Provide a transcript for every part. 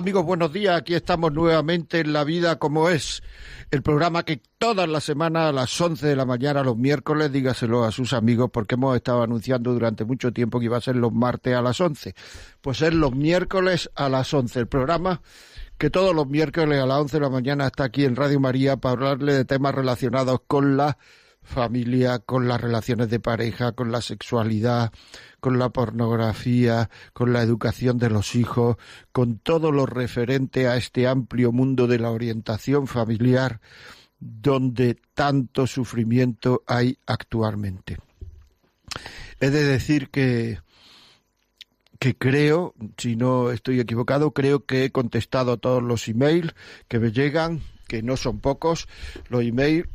Amigos, buenos días. Aquí estamos nuevamente en La Vida como es, el programa que todas las semanas a las 11 de la mañana, los miércoles, dígaselo a sus amigos porque hemos estado anunciando durante mucho tiempo que iba a ser los martes a las 11. Pues es los miércoles a las 11. El programa que todos los miércoles a las 11 de la mañana está aquí en Radio María para hablarle de temas relacionados con la familia, con las relaciones de pareja, con la sexualidad, con la pornografía, con la educación de los hijos, con todo lo referente a este amplio mundo de la orientación familiar donde tanto sufrimiento hay actualmente. He de decir que que creo, si no estoy equivocado, creo que he contestado todos los emails que me llegan, que no son pocos, los emails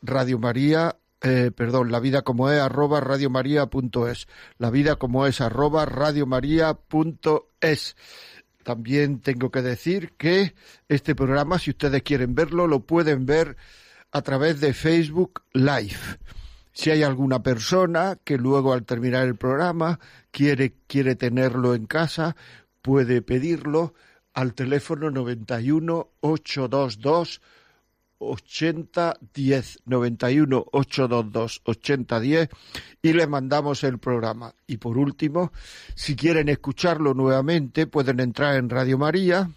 Radio María, eh, perdón, la vida como es arroba radiomaria.es, la vida como es arroba radiomaria.es. También tengo que decir que este programa, si ustedes quieren verlo, lo pueden ver a través de Facebook Live. Si hay alguna persona que luego al terminar el programa quiere, quiere tenerlo en casa, puede pedirlo al teléfono 91 822 8010 91 822 8010 y le mandamos el programa. Y por último, si quieren escucharlo nuevamente, pueden entrar en Radio María,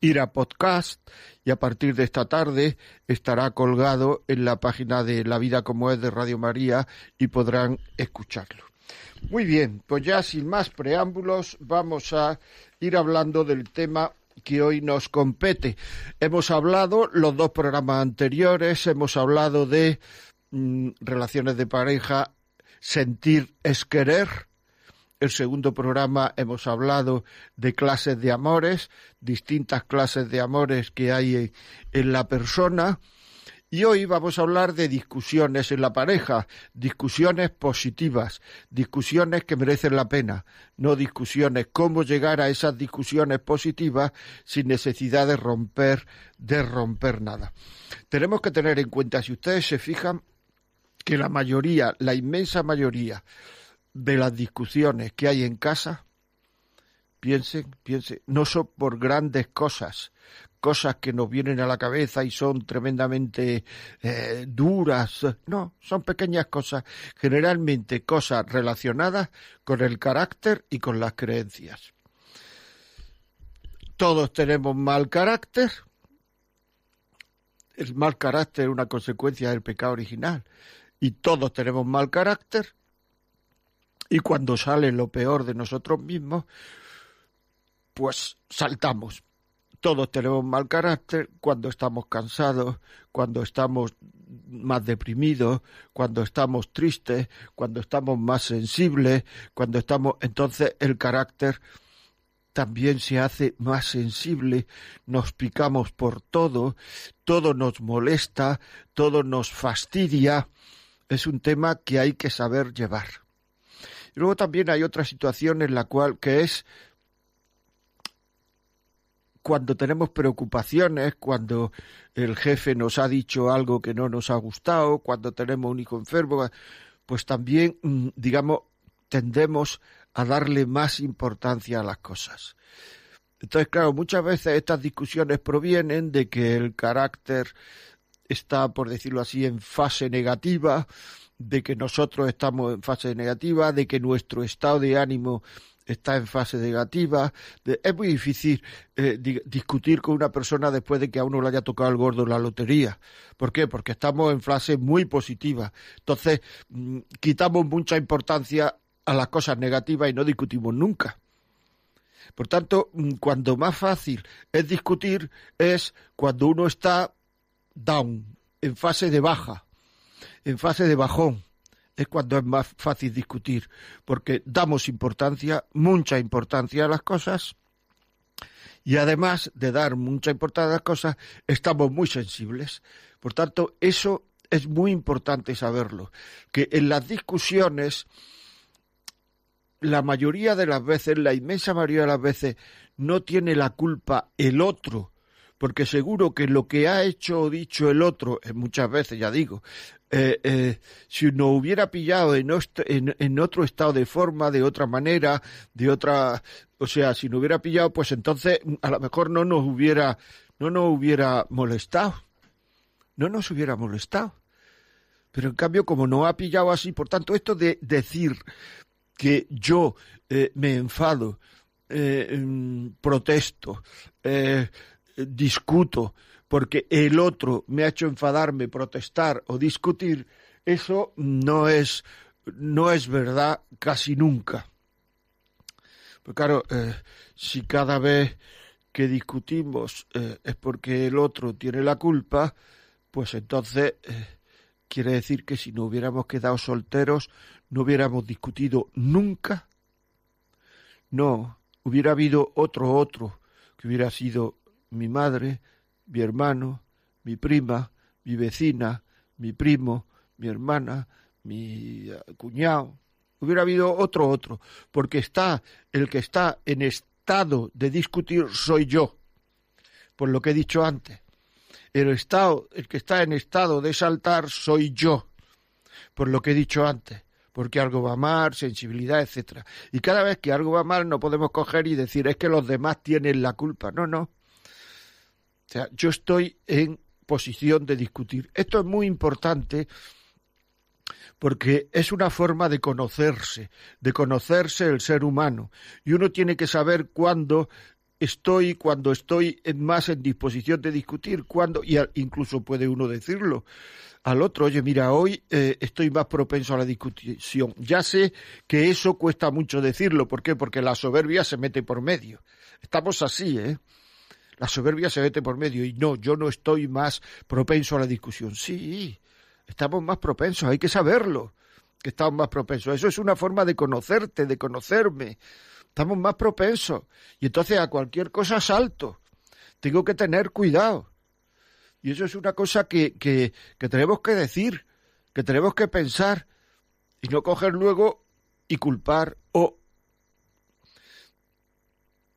ir a podcast y a partir de esta tarde estará colgado en la página de La Vida como es de Radio María y podrán escucharlo. Muy bien, pues ya sin más preámbulos vamos a ir hablando del tema que hoy nos compete. Hemos hablado, los dos programas anteriores, hemos hablado de mm, relaciones de pareja, sentir es querer. El segundo programa hemos hablado de clases de amores, distintas clases de amores que hay en la persona. Y hoy vamos a hablar de discusiones en la pareja, discusiones positivas, discusiones que merecen la pena, no discusiones cómo llegar a esas discusiones positivas sin necesidad de romper, de romper nada. Tenemos que tener en cuenta, si ustedes se fijan, que la mayoría, la inmensa mayoría de las discusiones que hay en casa, piensen, piensen, no son por grandes cosas, cosas que nos vienen a la cabeza y son tremendamente eh, duras. No, son pequeñas cosas, generalmente cosas relacionadas con el carácter y con las creencias. Todos tenemos mal carácter. El mal carácter es una consecuencia del pecado original. Y todos tenemos mal carácter. Y cuando sale lo peor de nosotros mismos, pues saltamos todos tenemos mal carácter cuando estamos cansados, cuando estamos más deprimidos, cuando estamos tristes, cuando estamos más sensibles, cuando estamos... Entonces el carácter también se hace más sensible, nos picamos por todo, todo nos molesta, todo nos fastidia. Es un tema que hay que saber llevar. Y luego también hay otra situación en la cual que es cuando tenemos preocupaciones, cuando el jefe nos ha dicho algo que no nos ha gustado, cuando tenemos un hijo enfermo, pues también, mm, digamos, tendemos a darle más importancia a las cosas. Entonces, claro, muchas veces estas discusiones provienen de que el carácter está, por decirlo así, en fase negativa, de que nosotros estamos en fase negativa, de que nuestro estado de ánimo está en fase negativa. es muy difícil eh, discutir con una persona después de que a uno le haya tocado el gordo la lotería. ¿Por qué? Porque estamos en fase muy positiva. Entonces, mm, quitamos mucha importancia a las cosas negativas y no discutimos nunca. Por tanto, mm, cuando más fácil es discutir es cuando uno está down, en fase de baja, en fase de bajón es cuando es más fácil discutir, porque damos importancia, mucha importancia a las cosas, Y además de dar mucha importancia a las cosas, estamos muy sensibles. Por tanto, eso es muy importante saberlo, que en las discusiones, la mayoría de las veces, la inmensa mayoría de las veces, no tiene la culpa el otro, porque seguro que lo que ha hecho o dicho el otro, eh, muchas veces ya digo, eh, eh, si nos hubiera pillado en, otro estado de forma, de otra manera, de otra, o sea, si nos hubiera pillado, pues entonces a lo mejor no nos hubiera, no nos hubiera molestado, no nos hubiera molestado. Pero en cambio, como no ha pillado así, por tanto, esto de decir que yo me enfado, mm, protesto, discuto, porque el otro me ha hecho enfadarme, protestar o discutir, eso no es, no es verdad casi nunca. Pues claro, eh, si cada vez que discutimos eh, es porque el otro tiene la culpa, pues entonces eh, quiere decir que si no hubiéramos quedado solteros, no hubiéramos discutido nunca. No, hubiera habido otro otro que hubiera sido mi madre, mi hermano, mi prima, mi vecina, mi primo, mi hermana, mi eh, cuñado. Hubiera habido otro otro, porque está el que está en estado de discutir soy yo, por lo que he dicho antes. El estado, el que está en estado de saltar soy yo, por lo que he dicho antes porque algo va mal, sensibilidad, etcétera. Y cada vez que algo va mal no podemos coger y decir es que los demás tienen la culpa. No, no. Yo estoy en posición de discutir. Esto es muy importante porque es una forma de conocerse, de conocerse el ser humano. Y uno tiene que saber cuándo estoy, cuando estoy más en disposición de discutir, cuándo, y incluso puede uno decirlo al otro, oye, mira, hoy eh, estoy más propenso a la discusión. Ya sé que eso cuesta mucho decirlo, ¿por qué? Porque la soberbia se mete por medio. Estamos así, ¿eh? La soberbia se mete por medio y no, yo no estoy más propenso a la discusión. Sí, estamos más propensos, hay que saberlo, que estamos más propensos. Eso es una forma de conocerte, de conocerme. Estamos más propensos. Y entonces a cualquier cosa salto. Tengo que tener cuidado. Y eso es una cosa que, que, que tenemos que decir, que tenemos que pensar y no coger luego y culpar o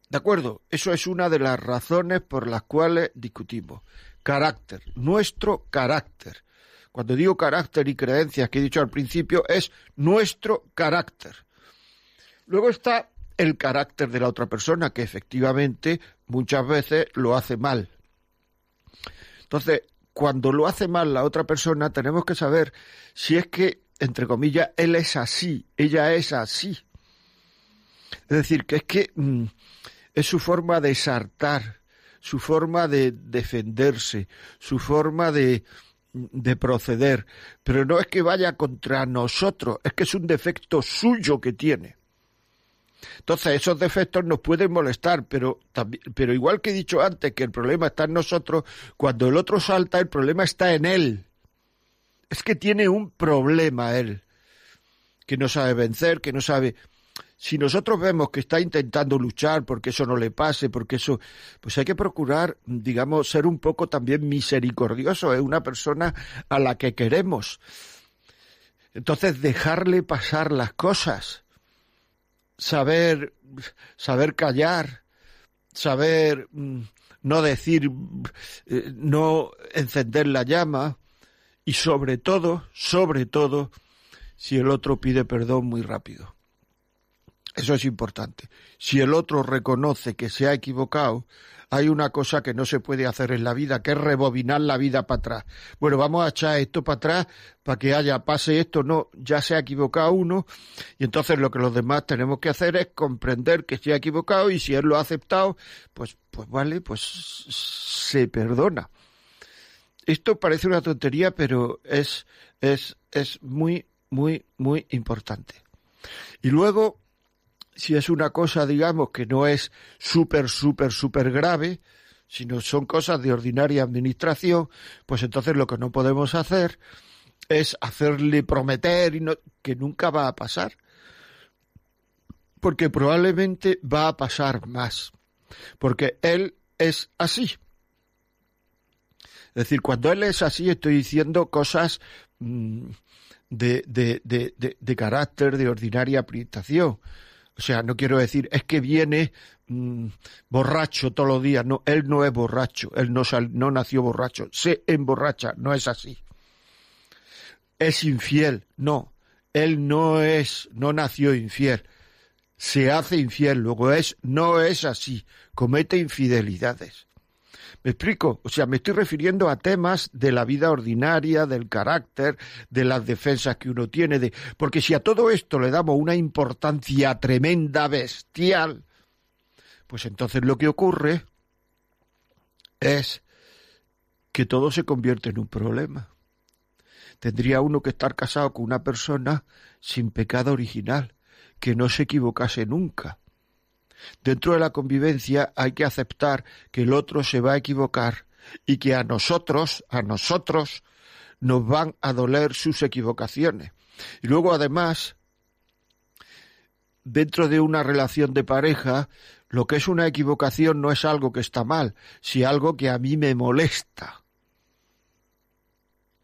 ¿De acuerdo? Eso es una de las razones por las cuales discutimos. Carácter, nuestro carácter. Cuando digo carácter y creencias que he dicho al principio, es nuestro carácter. Luego está el carácter de la otra persona, que efectivamente muchas veces lo hace mal. Entonces, cuando lo hace mal la otra persona, tenemos que saber si es que, entre comillas, él es así, ella es así. Es decir, que es que mm, es su forma de sartar, su forma de defenderse, su forma de, de proceder, pero no es que vaya contra nosotros, es que es un defecto suyo que tiene. Entonces, esos defectos nos pueden molestar, pero, pero igual que he dicho antes que el problema está en nosotros, cuando el otro salta, el problema está en él. Es que tiene un problema él, que no sabe vencer, que no sabe si nosotros vemos que está intentando luchar porque eso no le pase, porque eso, pues hay que procurar, digamos, ser un poco también misericordioso, es una persona a la que queremos. Entonces, dejarle pasar las cosas, saber, saber callar, saber mm, no decir, eh, no encender la llama, y sobre todo, sobre todo, si el otro pide perdón muy rápido. Eso es importante. Si el otro reconoce que se ha equivocado, hay una cosa que no se puede hacer en la vida, que es rebobinar la vida para atrás. Bueno, vamos a echar esto para atrás para que haya, pase esto, no, ya se ha equivocado uno, y entonces lo que los demás tenemos que hacer es comprender que se ha equivocado y si él lo ha aceptado, pues, pues vale, pues se perdona. Esto parece una tontería, pero es, es, es muy, muy, muy importante. Y luego, si es una cosa, digamos, que no es súper, súper, súper grave, sino son cosas de ordinaria administración, pues entonces lo que no podemos hacer es hacerle prometer y que nunca va a pasar. Porque probablemente va a pasar más. porque Él es así. Es decir, cuando Él es así, estoy diciendo cosas mm, de, de, carácter, de ordinaria aplicación. O sea, no quiero decir, es que viene mm, borracho todos los días. No, él no es borracho, él no, no nació borracho. Se emborracha, no es así. Es infiel, no. Él no es, no nació infiel. Se hace infiel, luego es, no es así. Comete infidelidades. ¿Me explico? O sea, me estoy refiriendo a temas de la vida ordinaria, del carácter, de las defensas que uno tiene, de... porque si a todo esto le damos una importancia tremenda, bestial, pues entonces lo que ocurre es que todo se convierte en un problema. Tendría uno que estar casado con una persona sin pecado original, que no se equivocase nunca, Dentro de la convivencia hay que aceptar que el otro se va a equivocar y que a nosotros, a nosotros, nos van a doler sus equivocaciones. Y luego, además, dentro de una relación de pareja, lo que es una equivocación no es algo que está mal, sino algo que a mí me molesta.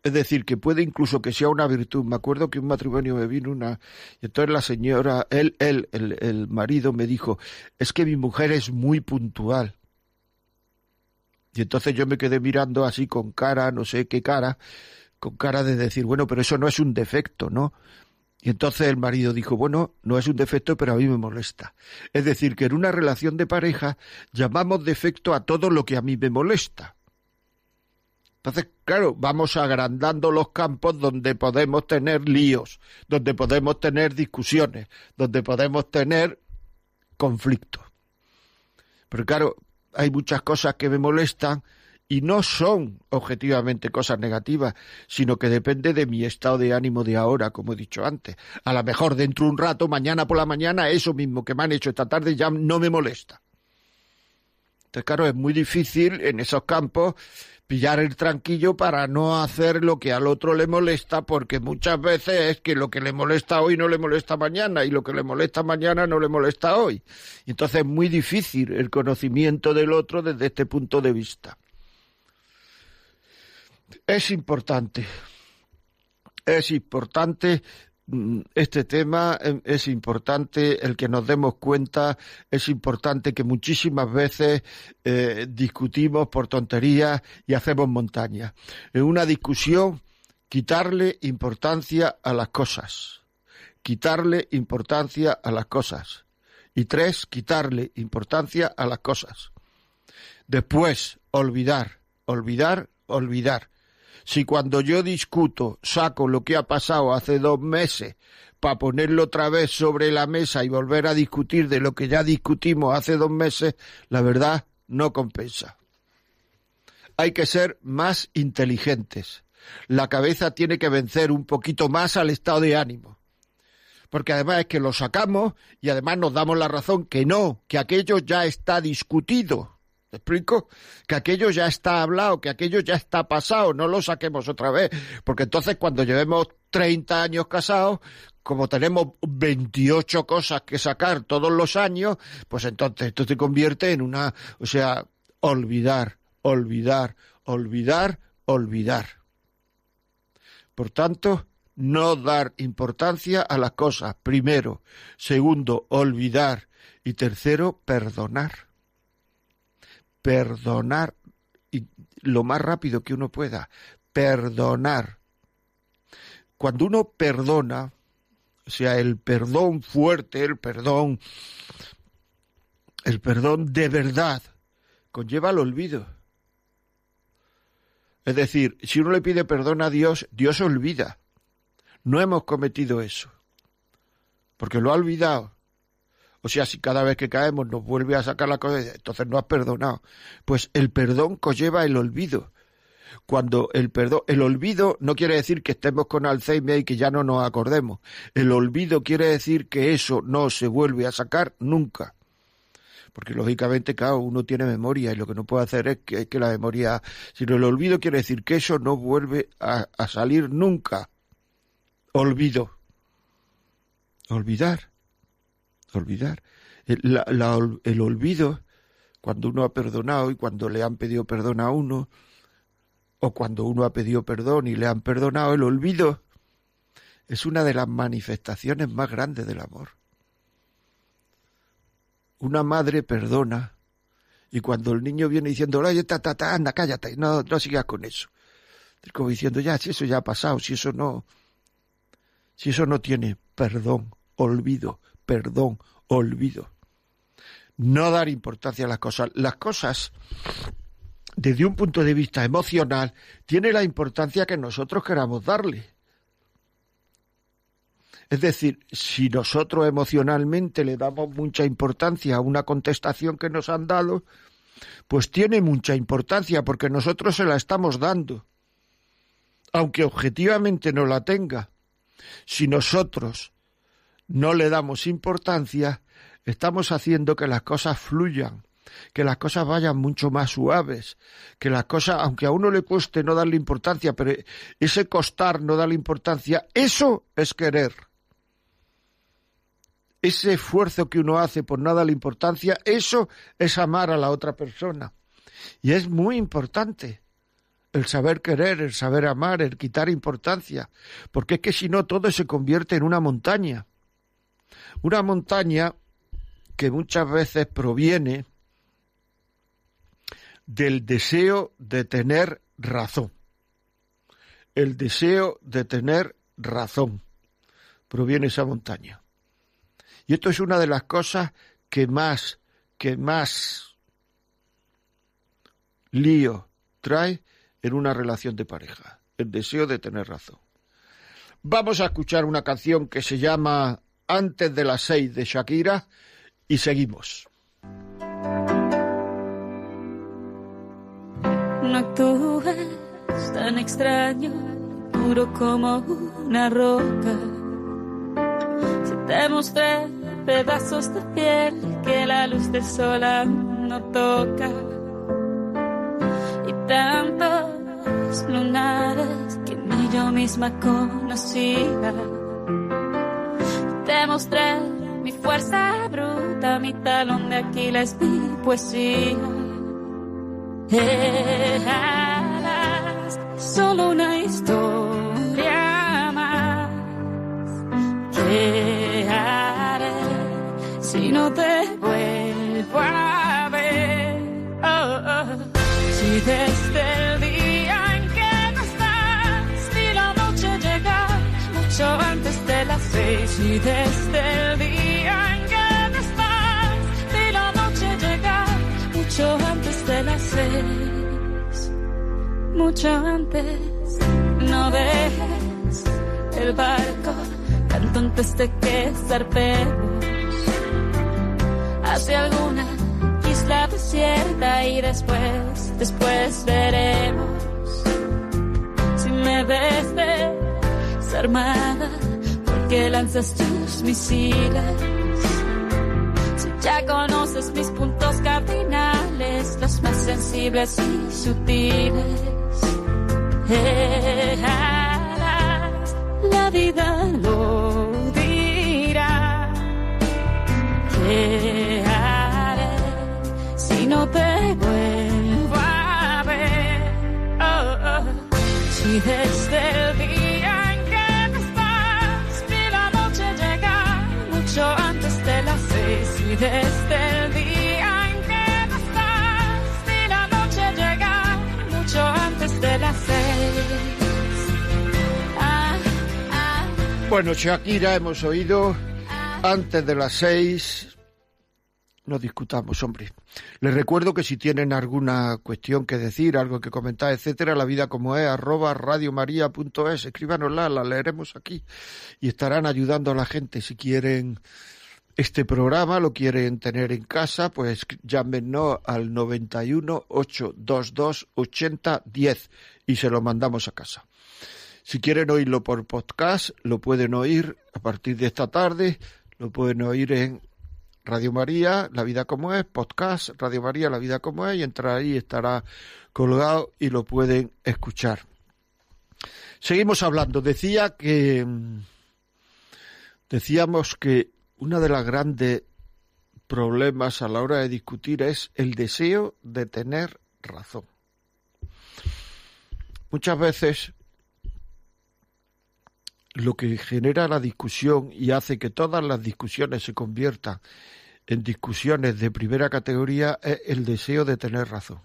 Es decir, que puede incluso que sea una virtud. Me acuerdo que un matrimonio me vino una... Y entonces la señora, él, él, el, el marido me dijo, es que mi mujer es muy puntual. Y entonces yo me quedé mirando así con cara, no sé qué cara, con cara de decir, bueno, pero eso no es un defecto, ¿no? Y entonces el marido dijo, bueno, no es un defecto, pero a mí me molesta. Es decir, que en una relación de pareja llamamos defecto a todo lo que a mí me molesta. Entonces, claro, vamos agrandando los campos donde podemos tener líos, donde podemos tener discusiones, donde podemos tener conflictos. Pero claro, hay muchas cosas que me molestan y no son objetivamente cosas negativas, sino que depende de mi estado de ánimo de ahora, como he dicho antes. A lo mejor dentro de un rato, mañana por la mañana, eso mismo que me han hecho esta tarde ya no me molesta. Entonces, claro, es muy difícil en esos campos pillar el tranquillo para no hacer lo que al otro le molesta, porque muchas veces es que lo que le molesta hoy no le molesta mañana y lo que le molesta mañana no le molesta hoy. entonces es muy difícil el conocimiento del otro desde este punto de vista. Es importante, es importante este tema em, es importante, el que nos demos cuenta, es importante que muchísimas veces eh, discutimos por tonterías y hacemos montaña. En una discusión, quitarle importancia a las cosas. Quitarle importancia a las cosas. Y tres, quitarle importancia a las cosas. Después, olvidar, olvidar, olvidar. Si cuando yo discuto saco lo que ha pasado hace dos meses para ponerlo otra vez sobre la mesa y volver a discutir de lo que ya discutimos hace dos meses, la verdad no compensa. Hay que ser más inteligentes. La cabeza tiene que vencer un poquito más al estado de ánimo. Porque además es que lo sacamos y además nos damos la razón que no, que aquello ya está discutido explico? Que aquello ya está hablado, que aquello ya está pasado, no lo saquemos otra vez. Porque entonces cuando llevemos 30 años casados, como tenemos 28 cosas que sacar todos los años, pues entonces esto se convierte en una, o sea, olvidar, olvidar, olvidar, olvidar. Por tanto, no dar importancia a las cosas, primero. Segundo, olvidar. Y tercero, perdonar perdonar y lo más rápido que uno pueda, perdonar. Cuando uno perdona, o sea, el perdón fuerte, el perdón, el perdón de verdad, conlleva el olvido. Es decir, si uno le pide perdón a Dios, Dios olvida. No hemos cometido eso, porque lo ha olvidado. O sea, si cada vez que caemos nos vuelve a sacar la cosa, entonces no has perdonado. Pues el perdón conlleva el olvido. Cuando el perdón, el olvido no quiere decir que estemos con Alzheimer y que ya no nos acordemos. El olvido quiere decir que eso no se vuelve a sacar nunca. Porque lógicamente cada uno tiene memoria y lo que no puede hacer es que, que la memoria, sino el olvido quiere decir que eso no vuelve a salir nunca. Olvido. Olvidar olvidar. El, el olvido cuando uno ha perdonado y cuando le han pedido perdón a uno, o cuando uno ha pedido perdón y le han perdonado, el olvido es una de las manifestaciones más grandes del amor. Una madre perdona y cuando el niño viene diciendo, oye, ta, ta, anda, cállate, no, no sigas con eso. Como diciendo, ya, si eso ya ha pasado, si eso no, si eso no tiene perdón, olvido, perdón, olvido. No dar importancia a las cosas. Las cosas desde un punto de vista emocional, tiene la importancia que nosotros queramos darle. Es decir, si nosotros emocionalmente le damos mucha importancia a una contestación que nos han dado, pues tiene mucha importancia porque nosotros se la estamos dando, aunque objetivamente no la tenga. Si nosotros no le damos importancia, estamos haciendo que las cosas fluyan que las cosas vayan mucho más suaves, que las cosas, aunque a uno le cueste no darle importancia, pero ese costar no darle importancia, eso es querer. Ese esfuerzo que uno hace por no darle importancia, eso es amar a la otra persona. Y es muy importante el saber querer, el saber amar, el quitar importancia, porque es que si no todo se convierte en una montaña. Una montaña que muchas veces proviene del deseo de tener razón. El deseo de tener razón proviene esa montaña. Y esto es una de las cosas que más, que más lío trae en una relación de pareja, el deseo de tener razón. Vamos a escuchar una canción que se llama Antes de las seis de Shakira y seguimos. no actúes tan extraño, puro como una roca. Si te mostré pedazos de piel que la luz del sol no toca, y tantos lunares que ni yo misma conocía. Te mostré mi fuerza bruta, mi talón de Aquiles, mi poesía Eras solo una historia más. ¿Qué haré si no te vuelvo a ver? Oh, oh. Si desde seis, y desde el día en que estás, y la noche llega mucho antes de las seis, mucho antes. No dejes el barco tanto antes de que zarpemos hacia alguna isla desierta y después, después veremos si me ves desarmada porque lanzas tus misiles. Si ya conoces mis puntos cardinales, los más sensibles y sutiles. Eras, la vida lo dirá. ¿Qué haré si no te vuelvo a ver? Oh, oh. Si desde el día desde el día en que la noche llega mucho antes de las seis. Bueno, Shakira, hemos oído antes de las seis. No discutamos, hombre. Les recuerdo que si tienen alguna cuestión que decir, algo que comentar, etcétera, la vida como es, arroba radiomaria.es, escríbanosla, la leeremos aquí y estarán ayudando a la gente. Si quieren este programa, lo quieren tener en casa, pues llámenos al 91 822 8010 y se lo mandamos a casa. Si quieren oírlo por podcast, lo pueden oír a partir de esta tarde, lo pueden oír en Radio María, La Vida como es, podcast, Radio María, La Vida como es, y entrar ahí, estará colgado y lo pueden escuchar. Seguimos hablando. Decía que, decíamos que una de las grandes problemas a la hora de discutir es el deseo de tener razón. Muchas veces lo que genera la discusión y hace que todas las discusiones se conviertan en discusiones de primera categoría es el deseo de tener razón.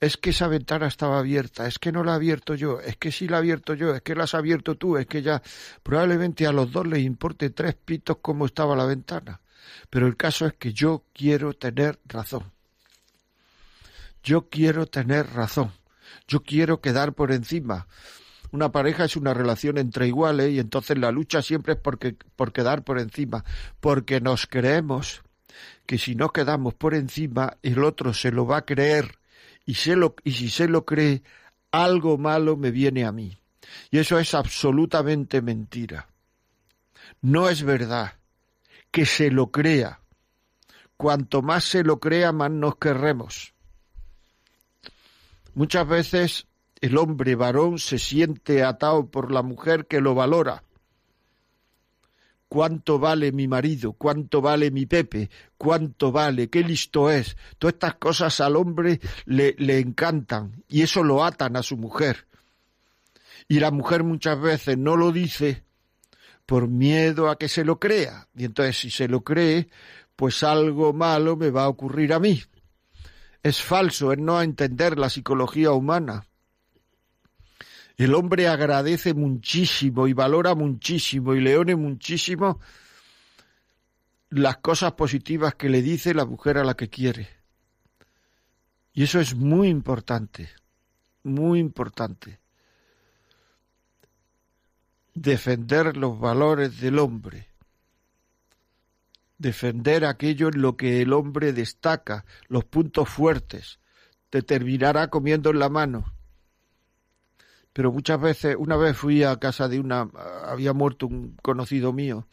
Es que esa ventana estaba abierta, es que no la he abierto yo, es que sí la he abierto yo, es que la has abierto tú, es que ya probablemente a los dos les importe tres pitos cómo estaba la ventana. Pero el caso es que yo quiero tener razón. Yo quiero tener razón. Yo quiero quedar por encima una pareja es una relación entre iguales y entonces la lucha siempre es porque, por quedar por encima, porque nos creemos que si no quedamos por encima, el otro se lo va a creer y, si se lo cree, algo malo me viene a mí. Y eso es absolutamente mentira. No es verdad que se lo crea. Cuanto más se lo crea, más nos querremos. Muchas veces el hombre varón se siente atado por la mujer que lo valora. ¿Cuánto vale mi marido? ¿Cuánto vale mi Pepe? ¿Cuánto vale? ¿Qué listo es? Todas estas cosas al hombre le, encantan y eso lo atan a su mujer. Y la mujer muchas veces no lo dice por miedo a que se lo crea. Y entonces si se lo cree, pues algo malo me va a ocurrir a mí. Es falso, es no entender la psicología humana. El hombre agradece muchísimo y valora muchísimo y leone muchísimo las cosas positivas que le dice la mujer a la que quiere. Y eso es muy importante, muy importante. Defender los valores del hombre. Defender aquello en lo que el hombre destaca, los puntos fuertes. Te terminará comiendo en la mano pero muchas veces, una vez fui a casa de una, había muerto un conocido mío,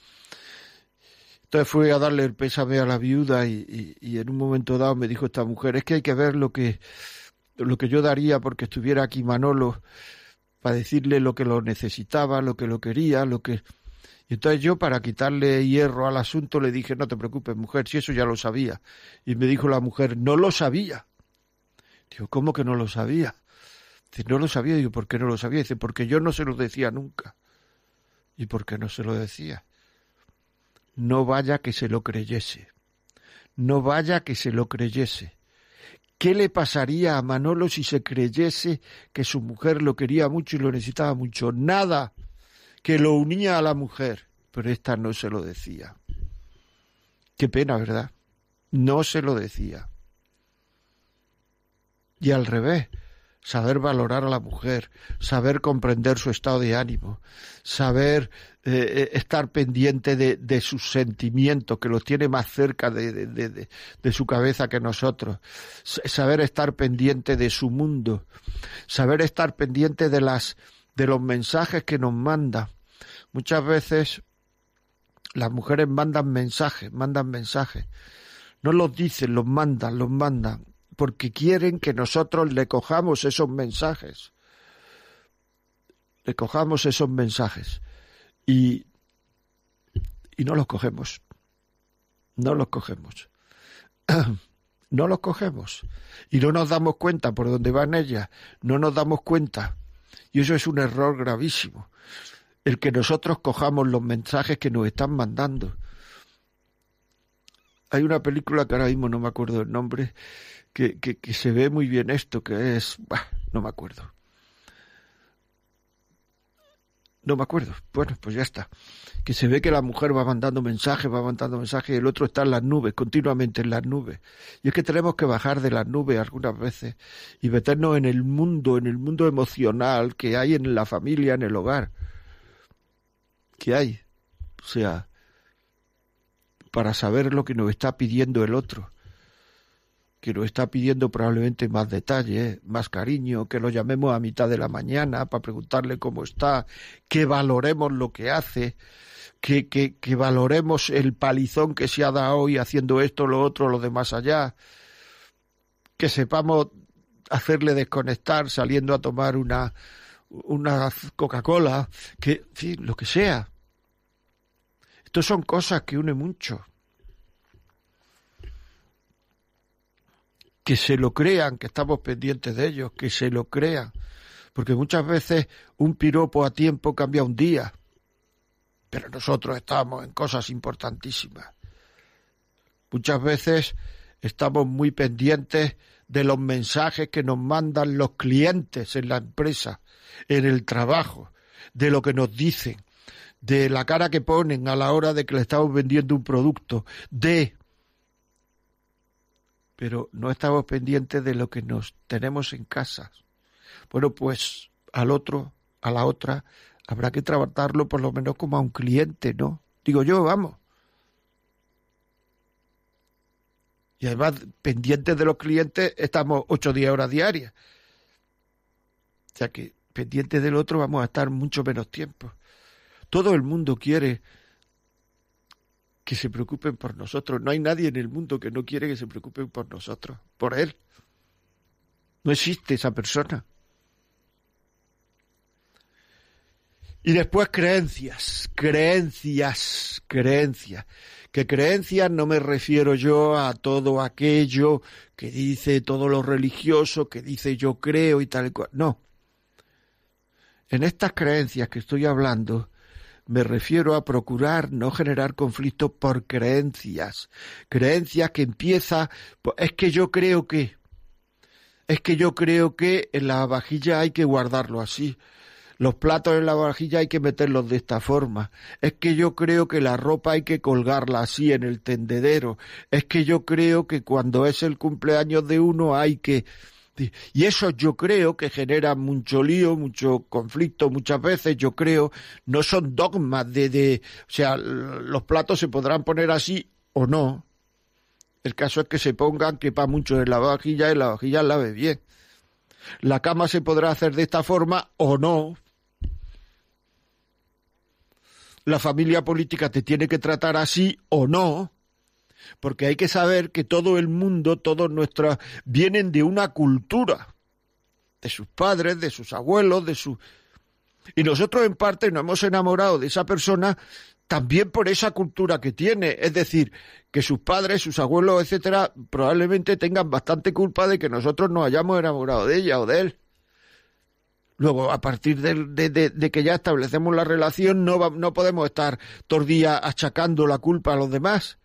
entonces fui a darle el pésame a la viuda y, en un momento dado me dijo esta mujer, es que hay que ver lo que, lo que yo daría porque estuviera aquí Manolo para decirle lo que lo necesitaba, lo que lo quería, lo que... Y entonces yo, para quitarle hierro al asunto, le dije, no te preocupes, mujer, si eso ya lo sabía. Y me dijo la mujer, no lo sabía. Digo, ¿cómo que no lo sabía? Dice, no lo sabía. Digo, ¿por qué no lo sabía? Dice, porque yo no se lo decía nunca. ¿Y por qué no se lo decía? No vaya que se lo creyese. No vaya que se lo creyese. ¿Qué le pasaría a Manolo si se creyese que su mujer lo quería mucho y lo necesitaba mucho? Nada, que lo unía a la mujer, pero esta no se lo decía. Qué pena, ¿verdad? No se lo decía. Y al revés, saber valorar a la mujer, saber comprender su estado de ánimo, saber eh, eh, estar pendiente de, sus sentimientos, que los tiene más cerca de, de, su cabeza que nosotros, saber estar pendiente de su mundo, saber estar pendiente de las de los mensajes que nos manda. Muchas veces las mujeres mandan mensajes, mandan mensajes. No los dicen, los mandan, los mandan porque quieren que nosotros le cojamos esos mensajes. Le cojamos esos mensajes. Y, y no los cogemos. No los cogemos. no los cogemos. Y no nos damos cuenta por dónde van ellas. No nos damos cuenta. Y eso es un error gravísimo. El que nosotros cojamos los mensajes que nos están mandando. Hay una película que ahora mismo no me acuerdo el nombre, que, que, se ve muy bien esto, que es... no me acuerdo. No me acuerdo. Bueno, pues ya está. Que se ve que la mujer va mandando mensajes, va mandando mensajes y el otro está en las nubes, continuamente en las nubes. Y es que tenemos que bajar de las nubes algunas veces y meternos en el mundo, en el mundo emocional que hay en la familia, en el hogar. Que hay. O sea, para saber lo que nos está pidiendo el otro que nos está pidiendo probablemente más detalle, más cariño, que lo llamemos a mitad de la mañana para preguntarle cómo está, que valoremos lo que hace, que, que, que valoremos el palizón que se ha dado hoy haciendo esto, lo otro, lo de más allá, que sepamos hacerle desconectar saliendo a tomar una, una Coca-Cola, que, en lo que sea. Estas son cosas que unen mucho. Que se lo crean, que estamos pendientes de ellos, que se lo crean. Porque muchas veces un piropo a tiempo cambia un día, pero nosotros estamos en cosas importantísimas. Muchas veces estamos muy pendientes de los mensajes que nos mandan los clientes en la empresa, en el trabajo, de lo que nos dicen, de la cara que ponen a la hora de que le estamos vendiendo un producto, de... Pero no estamos pendientes de lo que nos tenemos en casa. Bueno, pues al otro, a la otra, habrá que tratarlo por lo menos como a un cliente, ¿no? Digo yo, vamos. Y además, pendientes de los clientes, estamos ocho o diez horas diarias. O sea que pendientes del otro vamos a estar mucho menos tiempo. Todo el mundo quiere que se preocupen por nosotros. No hay nadie en el mundo que no quiere que se preocupen por nosotros, por él. No existe esa persona. Y después creencias, creencias, creencias. Que creencias no me refiero yo a todo aquello que dice todo lo religioso, que dice yo creo y tal y cual. No. En estas creencias que estoy hablando, me refiero a procurar no generar conflicto por creencias. Creencias que empieza, es que yo creo que, es que yo creo que en la vajilla hay que guardarlo así. Los platos en la vajilla hay que meterlos de esta forma. Es que yo creo que la ropa hay que colgarla así en el tendedero. Es que yo creo que cuando es el cumpleaños de uno hay que... Y eso yo creo que genera mucho lío, mucho conflicto muchas veces, yo creo, no son dogmas de, de, o sea, los platos se podrán poner así o no. El caso es que se pongan, que para mucho en la vajilla y la vajilla lave bien. La cama se podrá hacer de esta forma o no, la familia política te tiene que tratar así o no, porque hay que saber que todo el mundo, todos nuestros, vienen de una cultura, de sus padres, de sus abuelos, de su... Y nosotros en parte nos hemos enamorado de esa persona también por esa cultura que tiene, es decir, que sus padres, sus abuelos, etcétera, probablemente tengan bastante culpa de que nosotros nos hayamos enamorado de ella o de él. Luego, a partir de, que ya establecemos la relación, no, no podemos estar todo el día achacando la culpa a los demás.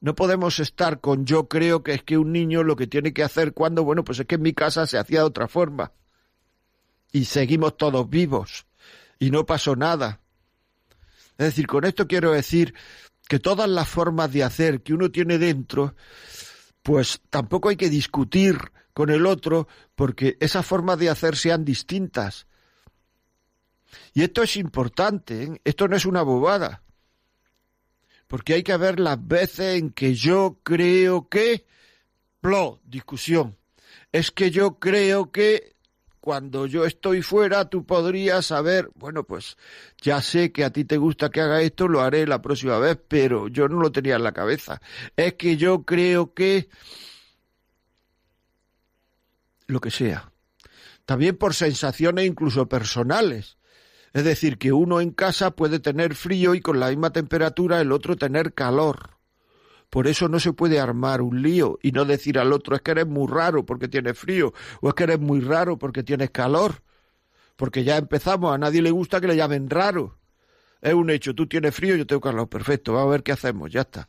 No podemos estar con yo creo que es que un niño lo que tiene que hacer cuando, bueno, pues es que en mi casa se hacía de otra forma. Y seguimos todos vivos. Y no pasó nada. Es decir, con esto quiero decir que todas las formas de hacer que uno tiene dentro, pues tampoco hay que discutir con el otro porque esas formas de hacer sean distintas. Y esto es importante, ¿eh? esto no es una bobada, porque hay que ver las veces en que yo creo que, plo, discusión, es que yo creo que cuando yo estoy fuera tú podrías saber, bueno, pues ya sé que a ti te gusta que haga esto, lo haré la próxima vez, pero yo no lo tenía en la cabeza. Es que yo creo que lo que sea. También por sensaciones incluso personales. Es decir, que uno en casa puede tener frío y con la misma temperatura el otro tener calor. Por eso no se puede armar un lío y no decir al otro es que eres muy raro porque tienes frío o es que eres muy raro porque tienes calor. Porque ya empezamos, a nadie le gusta que le llamen raro. Es un hecho, tú tienes frío, yo tengo calor, perfecto, vamos a ver qué hacemos, ya está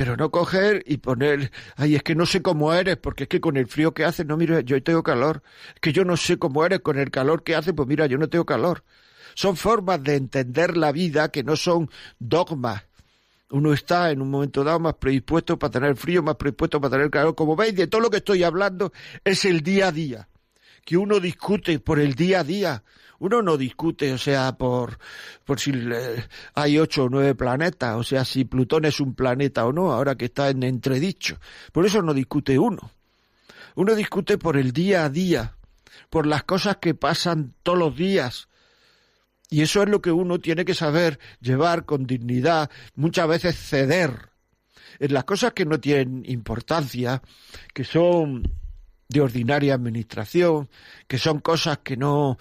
pero no coger y poner, ay, es que no sé cómo eres, porque es que con el frío que hace, no, mira, yo tengo calor, es que yo no sé cómo eres, con el calor que hace, pues mira, yo no tengo calor. Son formas de entender la vida que no son dogmas. Uno está en un momento dado más predispuesto para tener frío, más predispuesto para tener calor. Como veis, de todo lo que estoy hablando es el día a día, que uno discute por el día a día uno no discute, o sea, por, por si hay ocho o nueve planetas, o sea, si Plutón es un planeta o no, ahora que está en entredicho. Por eso no discute uno. Uno discute por el día a día, por las cosas que pasan todos los días. Y eso es lo que uno tiene que saber llevar con dignidad, muchas veces ceder en las cosas que no tienen importancia, que son de ordinaria administración, que son cosas que no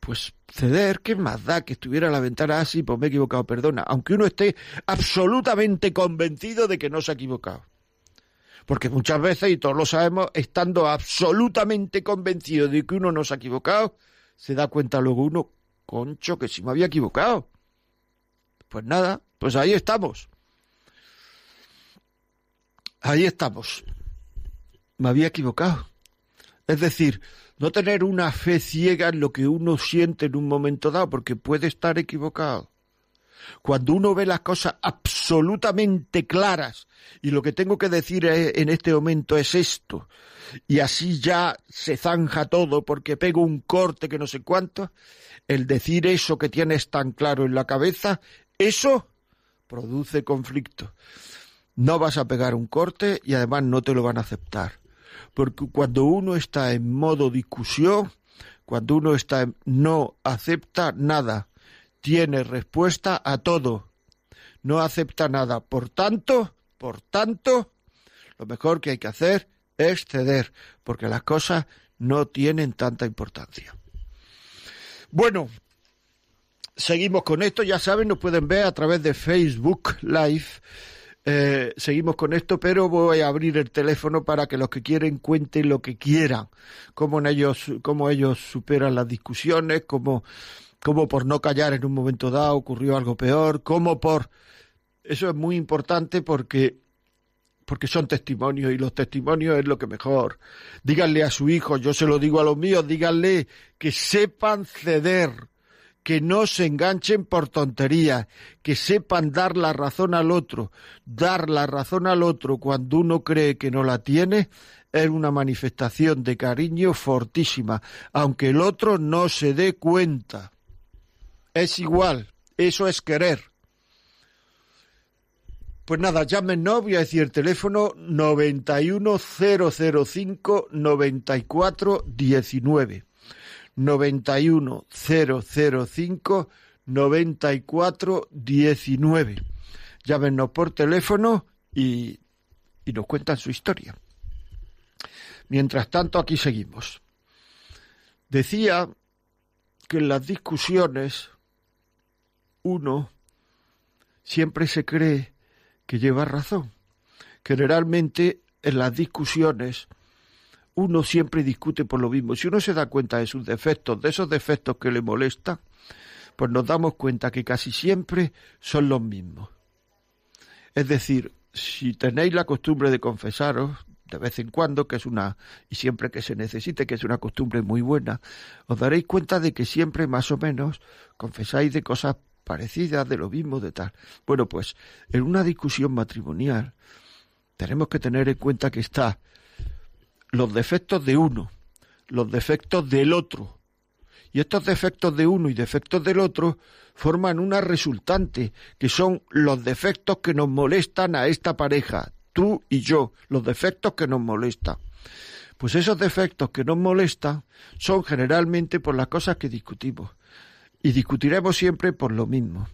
pues ceder, ¿qué más da que estuviera la ventana así? Pues me he equivocado, perdona. Aunque uno esté absolutamente convencido de que no se ha equivocado. Porque muchas veces, y todos lo sabemos, estando absolutamente convencido de que uno no se ha equivocado, se da cuenta luego uno, concho, que si me había equivocado. Pues nada, pues ahí estamos. Ahí estamos. Me había equivocado. Es decir, no tener una fe ciega en lo que uno siente en un momento dado, porque puede estar equivocado. Cuando uno ve las cosas absolutamente claras y lo que tengo que decir en este momento es esto, y así ya se zanja todo porque pego un corte que no sé cuánto, el decir eso que tienes tan claro en la cabeza, eso produce conflicto. No vas a pegar un corte y además no te lo van a aceptar. Porque cuando uno está en modo discusión, cuando uno está en no acepta nada, tiene respuesta a todo, no acepta nada. Por tanto, por tanto, lo mejor que hay que hacer es ceder, porque las cosas no tienen tanta importancia. Bueno, seguimos con esto, ya saben, nos pueden ver a través de Facebook Live. Eh, seguimos con esto, pero voy a abrir el teléfono para que los que quieren cuenten lo que quieran, cómo, ellos, cómo ellos superan las discusiones, cómo, cómo por no callar en un momento dado ocurrió algo peor, cómo por... Eso es muy importante porque porque son testimonios y los testimonios es lo que mejor. Díganle a su hijo, yo se lo digo a los míos, díganle que sepan ceder, que no se enganchen por tonterías, que sepan dar la razón al otro. Dar la razón al otro cuando uno cree que no la tiene es una manifestación de cariño fortísima, aunque el otro no se dé cuenta. Es igual, eso es querer. Pues nada, llámenos, voy a decir el teléfono 91005 9419. 91005 9419. Llámenos por teléfono y, y nos cuentan su historia. Mientras tanto, aquí seguimos. Decía que en las discusiones uno siempre se cree que lleva razón. Generalmente en las discusiones uno siempre discute por lo mismo. Si uno se da cuenta de sus defectos, de esos defectos que le molestan, pues nos damos cuenta que casi siempre son los mismos. Es decir, si tenéis la costumbre de confesaros de vez en cuando, que es una, y siempre que se necesite, que es una costumbre muy buena, os daréis cuenta de que siempre más o menos confesáis de cosas parecidas, de lo mismo, de tal. Bueno, pues en una discusión matrimonial tenemos que tener en cuenta que está los defectos de uno, los defectos del otro. Y estos defectos de uno y defectos del otro forman una resultante, que son los defectos que nos molestan a esta pareja, tú y yo, los defectos que nos molestan. Pues esos defectos que nos molestan son generalmente por las cosas que discutimos y discutiremos siempre por lo mismo.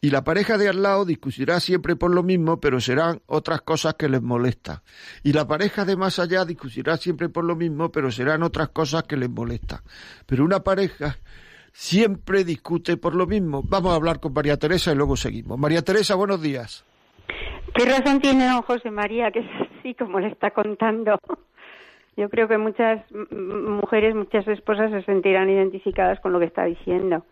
Y la pareja de al lado discutirá siempre por lo mismo, pero serán otras cosas que les molestan. Y la pareja de más allá discutirá siempre por lo mismo, pero serán otras cosas que les molestan. Pero una pareja siempre discute por lo mismo. Vamos a hablar con María Teresa y luego seguimos. María Teresa, buenos días. ¿Qué razón tiene don José María que es así como le está contando? Yo creo que muchas mujeres, muchas esposas se sentirán identificadas con lo que está diciendo.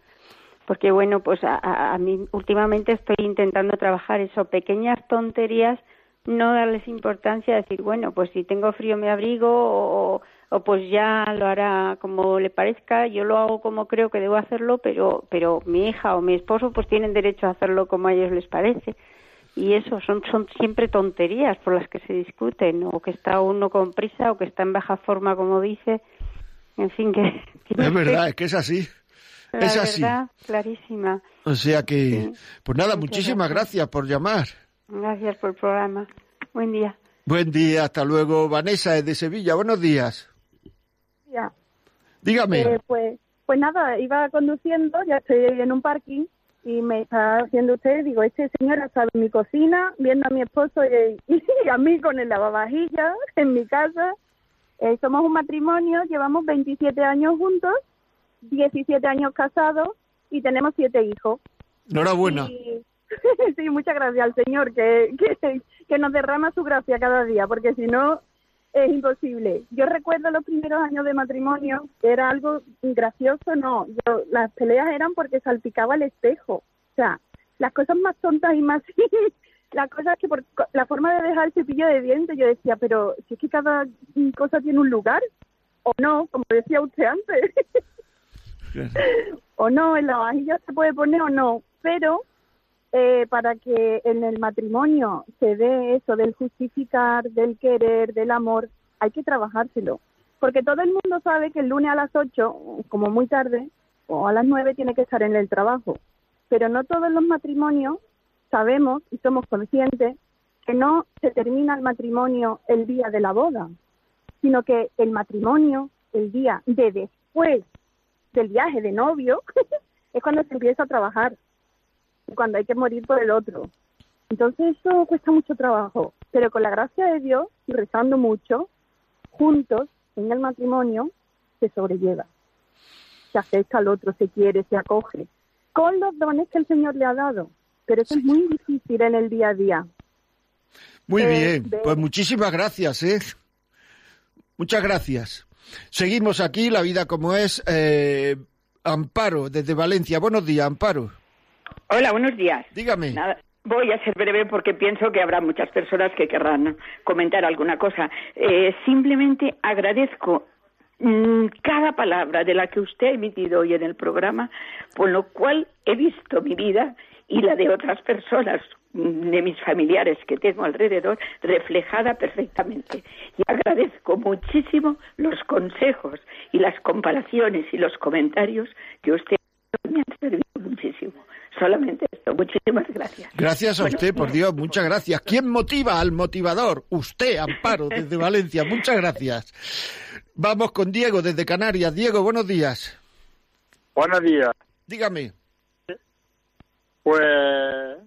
Porque bueno, pues a, mí últimamente estoy intentando trabajar eso, pequeñas tonterías, no darles importancia, decir, bueno, pues si tengo frío me abrigo o, o pues ya lo hará como le parezca, yo lo hago como creo que debo hacerlo, pero, pero mi hija o mi esposo pues tienen derecho a hacerlo como a ellos les parece y eso son, son siempre tonterías por las que se discuten, o que está uno con prisa o que está en baja forma, como dice. En fin, que. es verdad, es que es así. Es así. clarísima. O sea que. Pues nada, muchísimas gracias. por llamar. Gracias por el programa. Buen día. Buen día, hasta luego. Vanessa es de Sevilla. Buenos días. Ya. Dígame. Eh, pues, pues nada, iba conduciendo, ya estoy en un parking y me está haciendo usted, digo, este señor estado en mi cocina, viendo a mi esposo y, a mí con el lavavajillas en mi casa. Eh, somos un matrimonio, llevamos 27 años juntos, 17 años casados y tenemos siete hijos. Enhorabuena. Y, sí, muchas gracias al Señor que, que, que nos derrama su gracia cada día, porque si no es imposible. Yo recuerdo los primeros años de matrimonio, era algo gracioso, no. Yo, las peleas eran porque salpicaba el espejo. O sea, las cosas más tontas y más... la cosa es que por la forma de dejar el cepillo de dientes, yo decía, pero si es que cada cosa tiene un lugar, o no, como decía usted antes. o no, en la vajilla se puede poner o no, pero eh, para que en el matrimonio se dé eso del justificar, del querer, del amor, hay que trabajárselo. Porque todo el mundo sabe que el lunes a las 8, como muy tarde, o a las 9 tiene que estar en el trabajo. Pero no todos los matrimonios sabemos y somos conscientes que no se termina el matrimonio el día de la boda, sino que el matrimonio, el día de después del viaje de novio, es cuando se empieza a trabajar, cuando hay que morir por el otro. Entonces eso cuesta mucho trabajo, pero con la gracia de Dios y rezando mucho, juntos en el matrimonio se sobrelleva, se acepta al otro, se quiere, se acoge, con los dones que el Señor le ha dado. Pero eso es muy difícil en el día a día. Muy Eh, bien, de- pues muchísimas gracias, ¿eh? Muchas gracias. Seguimos aquí, la vida como es. eh, Amparo, desde Valencia. Buenos días, Amparo. Hola, buenos días. Dígame. Nada, voy a ser breve porque pienso que habrá muchas personas que querrán comentar alguna cosa. Eh, simplemente agradezco mm, cada palabra de la que usted ha emitido hoy en el programa, por lo cual he visto mi vida y la de otras personas, mm, de mis familiares que tengo alrededor, reflejada perfectamente. Y agradezco muchísimo los consejos y las comparaciones y los comentarios que usted me han servido muchísimo. Solamente esto. Muchísimas gracias. Gracias a Bueno, usted, por Dios, muchas gracias. ¿Quién motiva al motivador? Usted, Amparo, desde Valencia. Muchas gracias. Vamos con Diego, desde Canarias. Diego, buenos días. Buenos días. Dígame. Pues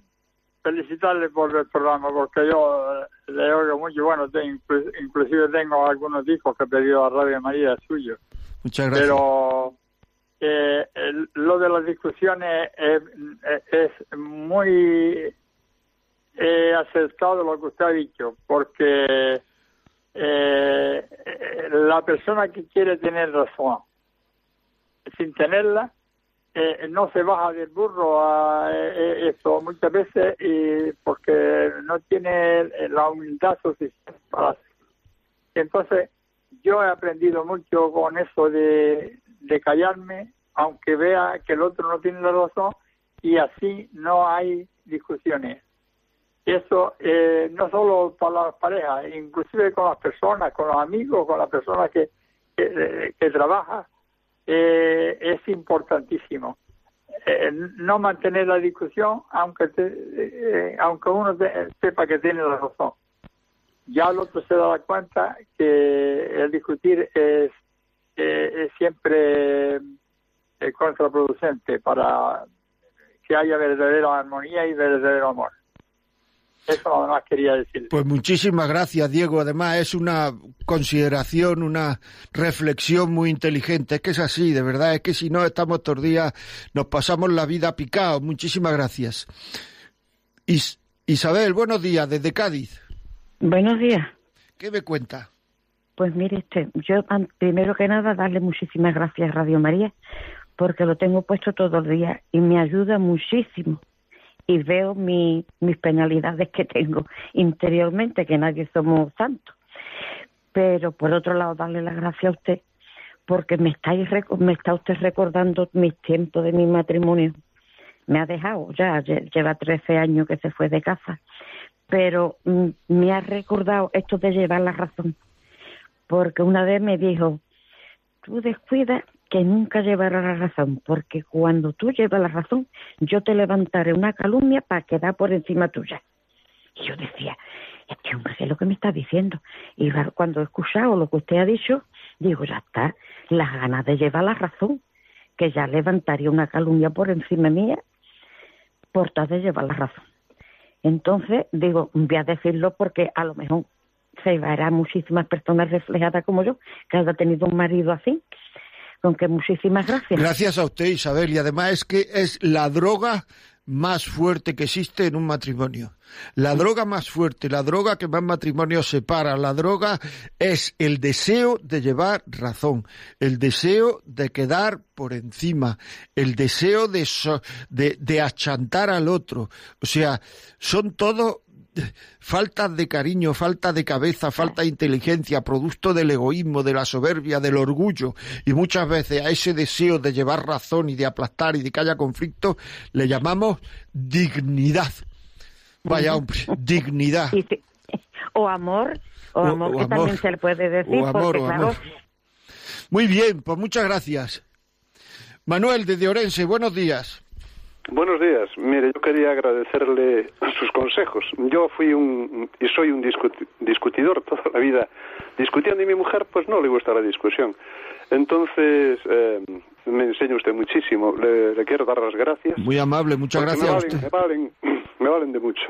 felicitarle por el programa, porque yo eh, le oigo mucho. Bueno, te- inclu- inclusive tengo algunos discos que he pedido a Radio María suyos. Muchas gracias. Pero eh, el- lo de las discusiones es, es muy eh, acertado lo que usted ha dicho, porque eh, eh, la persona que quiere tener razón sin tenerla eh, no se baja del burro a eh, eh, eso muchas veces y porque no tiene la humildad suficiente para hacerlo. Entonces, yo he aprendido mucho con eso de, de callarme, aunque vea que el otro no tiene la razón, y así no hay discusiones. Eso eh, no solo para las parejas, inclusive con las personas, con los amigos, con las personas que, que, que trabajan, eh, es importantísimo. Eh, no mantener la discusión, aunque, te- eh, aunque uno sepa que tiene la razón ya el otro se da cuenta que el discutir es, eh, es siempre contraproducente para que haya verdadera armonía y verdadero amor. Eso nada más quería decir. Pues muchísimas gracias, Diego. Además, es una consideración, una reflexión muy inteligente. Es que es así, de verdad. Es que si no estamos todos los días, nos pasamos la vida picados. Muchísimas gracias. Is- Isabel, buenos días, desde Cádiz. Buenos días. ¿Qué me cuenta? Pues mire usted, yo primero que nada darle muchísimas gracias a Radio María porque lo tengo puesto todos los días y me ayuda muchísimo y veo mi, mis penalidades que tengo interiormente, que nadie somos santos. Pero por otro lado darle las gracias a usted porque me, estáis, me está usted recordando mis tiempos de mi matrimonio. Me ha dejado ya, lle- lleva 13 años que se fue de casa pero mm, me ha recordado esto de llevar la razón, porque una vez me dijo, tú descuida que nunca llevarás la razón, porque cuando tú llevas la razón, yo te levantaré una calumnia para quedar por encima tuya. Y yo decía, este hombre, ¿qué es lo que me está diciendo? Y cuando he escuchado lo que usted ha dicho, digo, ya está, las ganas de llevar la razón, que ya levantaría una calumnia por encima mía, por tal de llevar la razón. Entonces, digo, voy a decirlo porque a lo mejor se verán muchísimas personas reflejadas como yo, que haya tenido un marido así. Con que muchísimas gracias. Gracias a usted, Isabel. Y además es que es la droga más fuerte que existe en un matrimonio. La droga más fuerte, la droga que más matrimonios separa, la droga es el deseo de llevar razón, el deseo de quedar por encima, el deseo de, de, de achantar al otro. O sea, son todo falta de cariño, falta de cabeza, falta de inteligencia, producto del egoísmo, de la soberbia, del orgullo, y muchas veces a ese deseo de llevar razón y de aplastar y de que haya conflicto, le llamamos dignidad. Vaya hombre, dignidad. O amor, o, amor, que también se le puede decir. O amor, o amor. Muy bien, pues muchas gracias. Manuel, desde Orense, buenos días. Buenos días. Mire, yo quería agradecerle sus consejos. Yo fui un y soy un discutidor toda la vida discutiendo y mi mujer pues no le gusta la discusión. Entonces eh, me enseña usted muchísimo. Le, quiero dar las gracias. Muy amable, muchas gracias. Me valen, Me, valen, me valen de mucho.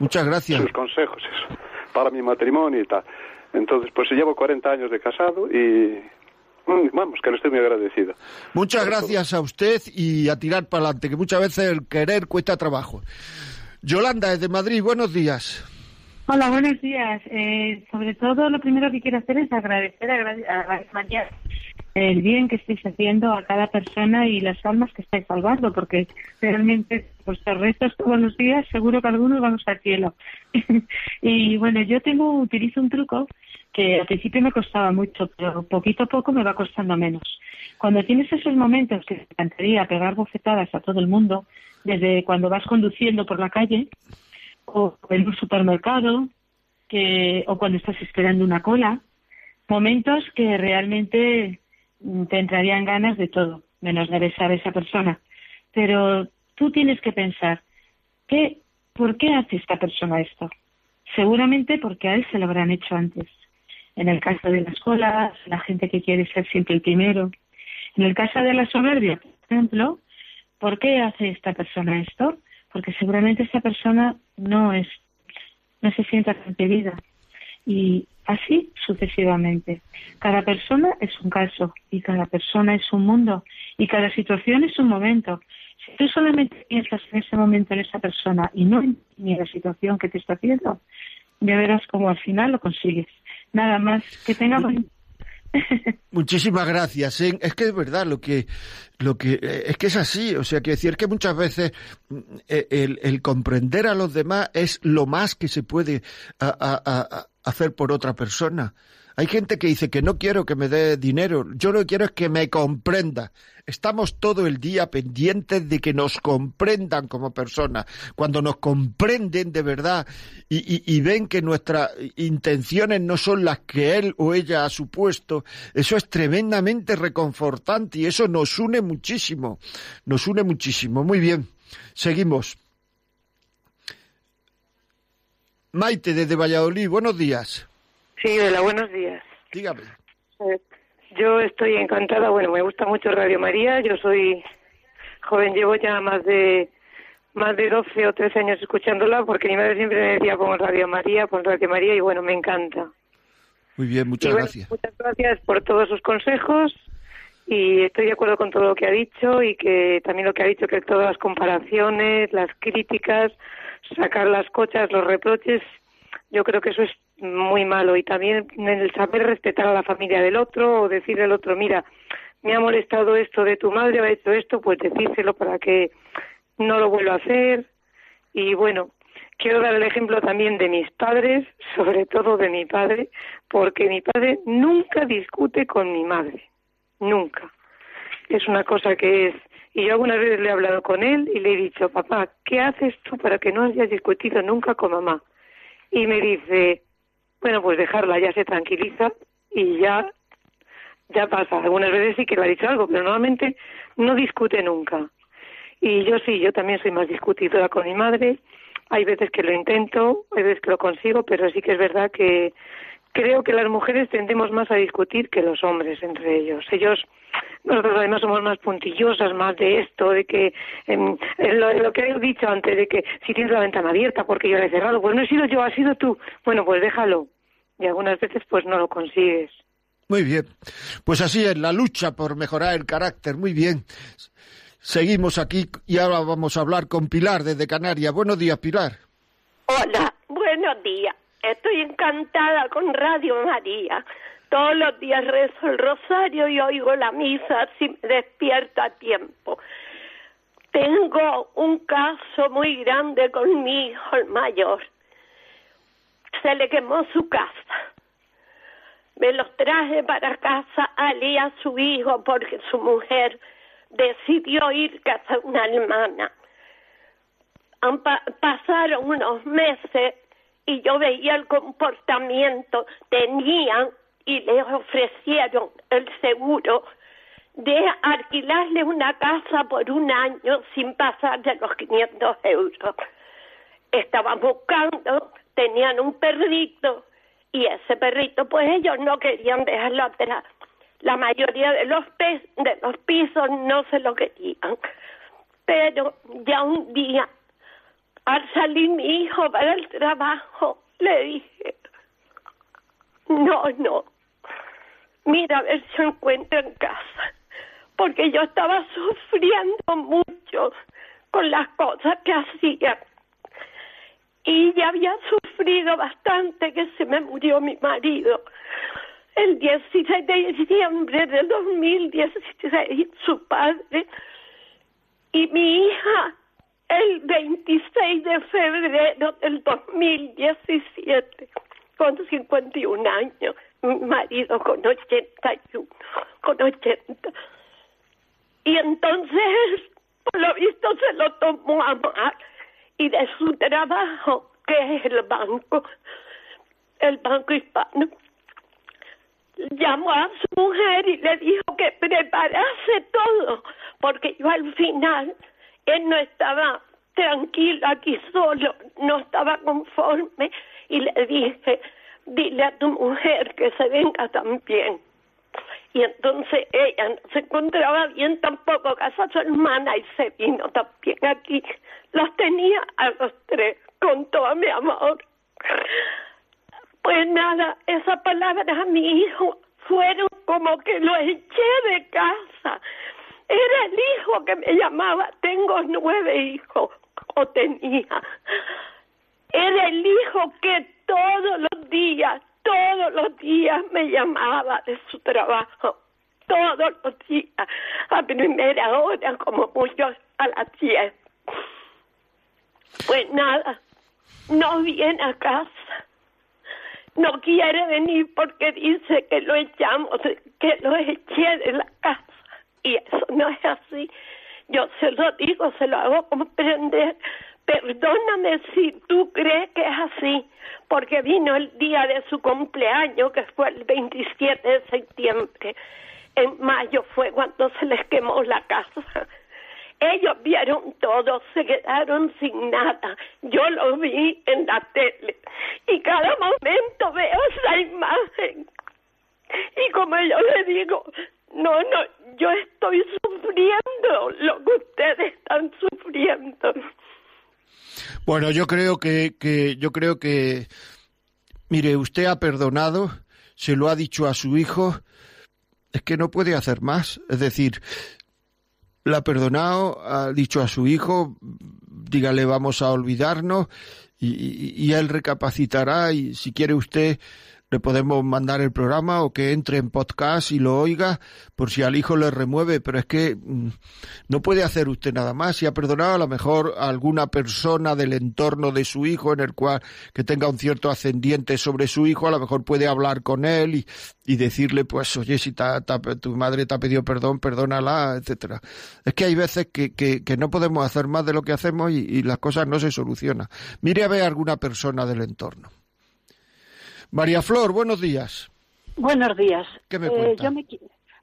Muchas gracias. Sus consejos, eso, para mi matrimonio y tal. Entonces, pues llevo 40 años de casado y vamos, que le estoy muy agradecido. Muchas gracias a usted y a tirar para adelante, que muchas veces el querer cuesta trabajo. Yolanda, desde Madrid, buenos días. Hola, buenos días. Eh, sobre todo, lo primero que quiero hacer es agradecer a, María el bien que estáis haciendo a cada persona y las almas que estáis salvando, porque realmente vuestros restos todos los días, seguro que algunos vamos al cielo. y bueno, yo tengo, utilizo un truco que al principio me costaba mucho, pero poquito a poco me va costando menos. Cuando tienes esos momentos que te encantaría pegar bofetadas a todo el mundo, desde cuando vas conduciendo por la calle, o en un supermercado, que, o cuando estás esperando una cola, momentos que realmente te entrarían ganas de todo, menos de besar a esa persona. Pero tú tienes que pensar, ¿qué, ¿por qué hace esta persona esto? Seguramente porque a él se lo habrán hecho antes en el caso de las colas, la gente que quiere ser siempre el primero. En el caso de la soberbia, por ejemplo, ¿por qué hace esta persona esto? Porque seguramente esa persona no es, no se sienta tan querida. Y así sucesivamente. Cada persona es un caso y cada persona es un mundo y cada situación es un momento. Si tú solamente piensas en ese momento en esa persona y no en la situación que te está haciendo, ya verás cómo al final lo consigues. Nada más, que tengamos... Muchísimas gracias. ¿eh? Es que es verdad lo que, lo que eh, es que es así. O sea, que decir que muchas veces mm, eh, el, comprender a los demás es lo más que se puede hacer por otra persona. Hay gente que dice que no quiero que me dé dinero, yo lo que quiero es que me comprenda. Estamos todo el día pendientes de que nos comprendan como personas. Cuando nos comprenden de verdad y, ven que nuestras intenciones no son las que él o ella ha supuesto, eso es tremendamente reconfortante y eso nos une muchísimo. Nos une muchísimo. Muy bien, seguimos. Maite desde Valladolid, buenos días. Sí, hola, buenos días. Dígame. Eh, yo estoy encantada, bueno, me gusta mucho Radio María, yo soy joven, llevo ya más de más de 12 o 13 años escuchándola porque mi madre siempre me decía pon Radio María, pon Radio María y bueno, me encanta. Muy bien, muchas gracias. Muchas gracias por todos sus consejos y estoy de acuerdo con todo lo que ha dicho y que también lo que ha dicho que todas las comparaciones, las críticas, sacar las cochas, los reproches, yo creo que eso es muy malo y también el saber respetar a la familia del otro o decirle al otro, mira, me ha molestado esto de tu madre, ha hecho esto, pues decírselo para que no lo vuelva a hacer. Y bueno, quiero dar el ejemplo también de mis padres, sobre todo de mi padre, porque mi padre nunca discute con mi madre, nunca. Es una cosa que es... Y yo algunas veces le he hablado con él y le he dicho, papá, ¿qué haces tú para que no hayas discutido nunca con mamá? Y me dice, bueno, pues dejarla, ya se tranquiliza y ya, ya pasa. Algunas veces sí que le ha dicho algo, pero normalmente no discute nunca. Y yo sí, yo también soy más discutidora con mi madre. Hay veces que lo intento, hay veces que lo consigo, pero sí que es verdad que creo que las mujeres tendemos más a discutir que los hombres entre ellos. Ellos, nosotros además somos más puntillosas, más de esto, de que, em, lo, lo, que he dicho antes, de que si tienes la ventana abierta porque yo la he cerrado, pues no he sido yo, ha sido tú. Bueno, pues déjalo y algunas veces pues no lo consigues. Muy bien. Pues así es la lucha por mejorar el carácter. Muy bien. Seguimos aquí y ahora vamos a hablar con Pilar desde Canarias. Buenos días, Pilar. Hola, buenos días. Estoy encantada con Radio María. Todos los días rezo el rosario y oigo la misa si me despierto a tiempo. Tengo un caso muy grande con mi hijo el mayor. Se le quemó su casa. Me los traje para casa Ali a su hijo porque su mujer decidió ir a casa una hermana. Pasaron unos meses y yo veía el comportamiento. Tenían y le ofrecieron el seguro de alquilarle una casa por un año sin pasar de los 500 euros. Estaban buscando, tenían un perrito y ese perrito, pues ellos no querían dejarlo atrás. La mayoría de los, pisos no se lo querían. Pero ya un día, al salir mi hijo para el trabajo, le dije, no, no, mira a ver si encuentro en casa, porque yo estaba sufriendo mucho con las cosas que hacía. Y ya había sufrido bastante que se me murió mi marido. El 16 de diciembre de 2016, su padre y mi hija el 26 de febrero del 2017, con 51 años, mi marido con 81, con 80. Y entonces, por lo visto, se lo tomó a mal y de su trabajo, que es el banco, el banco hispano, llamó a su mujer y le dijo que preparase todo, porque yo al final, él no estaba tranquilo aquí solo, no estaba conforme, y le dije, dile a tu mujer que se venga también. Y entonces ella no se encontraba bien tampoco, casa su hermana, y se vino también aquí. Los tenía a los tres, con todo mi amor. Pues nada, esas palabras a mi hijo fueron como que lo eché de casa. Era el hijo que me llamaba, tengo nueve hijos, o tenía. Era el hijo que todos los días, todos los días me llamaba de su trabajo. Todos los días, a primera hora, como muchos a las diez. Pues nada, no viene a casa. No quiere venir porque dice que lo echamos, que lo eché de la casa. Y eso no es así. Yo se lo digo, se lo hago comprender. Perdóname si tú crees que es así, porque vino el día de su cumpleaños, que fue el 27 de septiembre. En mayo fue cuando se les quemó la casa. Ellos vieron todo, se quedaron sin nada. Yo lo vi en la tele y cada momento veo esa imagen. Y como yo le digo, no, no, yo estoy sufriendo lo que ustedes están sufriendo. Bueno, yo creo que, que yo creo que mire, usted ha perdonado, se lo ha dicho a su hijo, es que no puede hacer más, es decir, la ha perdonado, ha dicho a su hijo, dígale vamos a olvidarnos y, y, y él recapacitará y si quiere usted le podemos mandar el programa o que entre en podcast y lo oiga por si al hijo le remueve, pero es que mm, no puede hacer usted nada más. Si ha perdonado a lo mejor a alguna persona del entorno de su hijo en el cual que tenga un cierto ascendiente sobre su hijo, a lo mejor puede hablar con él y, y decirle, pues, oye, si ta- tu madre te ha pedido perdón, perdónala, etcétera. Es que hay veces que, que, que no podemos hacer más de lo que hacemos y, y las cosas no se solucionan. Mire a ver a alguna persona del entorno. María Flor, buenos días. Buenos días. ¿Qué me Eh, yo me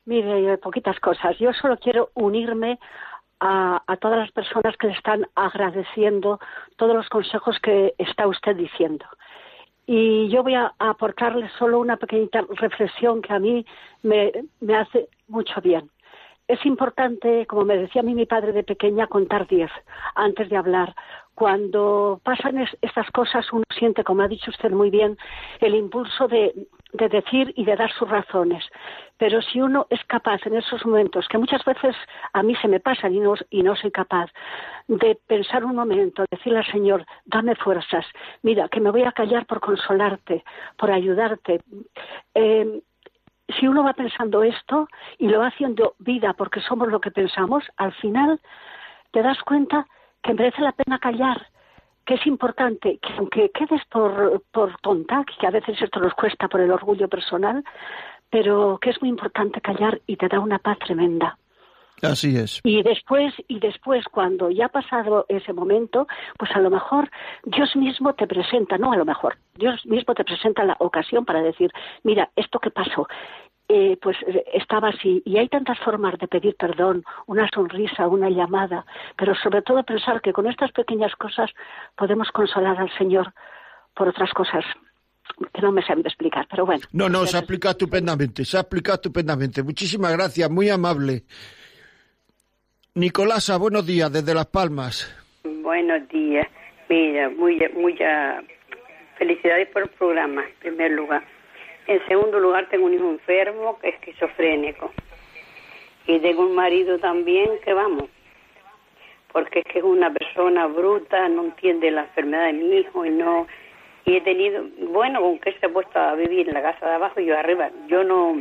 mire, eh, poquitas cosas. Yo solo quiero unirme a, a todas las personas que le están agradeciendo todos los consejos que está usted diciendo. Y yo voy a, a aportarle solo una pequeñita reflexión que a mí me, me hace mucho bien. Es importante, como me decía a mí mi padre de pequeña, contar diez antes de hablar. Cuando pasan es- estas cosas, uno siente, como ha dicho usted muy bien, el impulso de, de decir y de dar sus razones. Pero si uno es capaz en esos momentos, que muchas veces a mí se me pasan y no, y no soy capaz, de pensar un momento, decirle al Señor, dame fuerzas, mira, que me voy a callar por consolarte, por ayudarte. Eh, si uno va pensando esto y lo va haciendo vida porque somos lo que pensamos, al final te das cuenta que merece la pena callar, que es importante, que aunque quedes por, por tonta, que a veces esto nos cuesta por el orgullo personal, pero que es muy importante callar y te da una paz tremenda. Así es. Y después, y después, cuando ya ha pasado ese momento, pues a lo mejor Dios mismo te presenta, no a lo mejor, Dios mismo te presenta la ocasión para decir, mira, esto que pasó, eh, pues eh, estaba así. Y hay tantas formas de pedir perdón, una sonrisa, una llamada, pero sobre todo pensar que con estas pequeñas cosas podemos consolar al Señor por otras cosas que no me saben explicar, pero bueno. No, no, se aplica estupendamente, se aplica estupendamente. Muchísimas gracias, muy amable. Nicolasa, buenos días desde Las Palmas. Buenos días. Mira, muy, muchas felicidades por el programa, en primer lugar. En segundo lugar, tengo un hijo enfermo, que es esquizofrénico. Y tengo un marido también que vamos, porque es que es una persona bruta, no entiende la enfermedad de mi hijo y no... Y he tenido, bueno, con que se ha puesto a vivir en la casa de abajo y yo arriba. Yo no,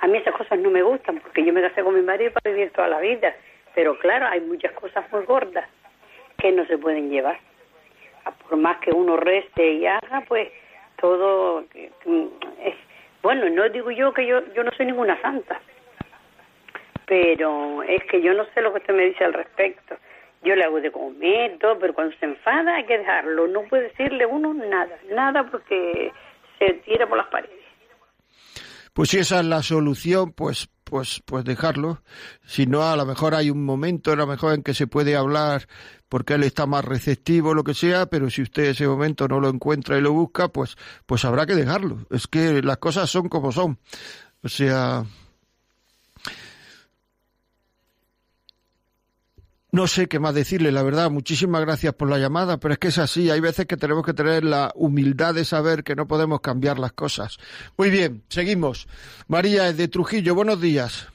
a mí esas cosas no me gustan porque yo me casé con mi marido para vivir toda la vida. Pero claro, hay muchas cosas muy gordas que no se pueden llevar. Por más que uno reste y haga, pues todo es bueno no digo yo que yo yo no soy ninguna santa pero es que yo no sé lo que usted me dice al respecto. Yo le hago de comer todo pero cuando se enfada hay que dejarlo no puede decirle uno nada nada porque se tira por las paredes. Pues si esa es la solución pues pues pues dejarlo. Si no a lo mejor hay un momento a lo mejor en que se puede hablar porque él está más receptivo, lo que sea, pero si usted ese momento no lo encuentra y lo busca, pues, pues habrá que dejarlo. Es que las cosas son como son. O sea, No sé qué más decirle, la verdad. Muchísimas gracias por la llamada, pero es que es así. Hay veces que tenemos que tener la humildad de saber que no podemos cambiar las cosas. Muy bien, seguimos. María es de Trujillo. Buenos días.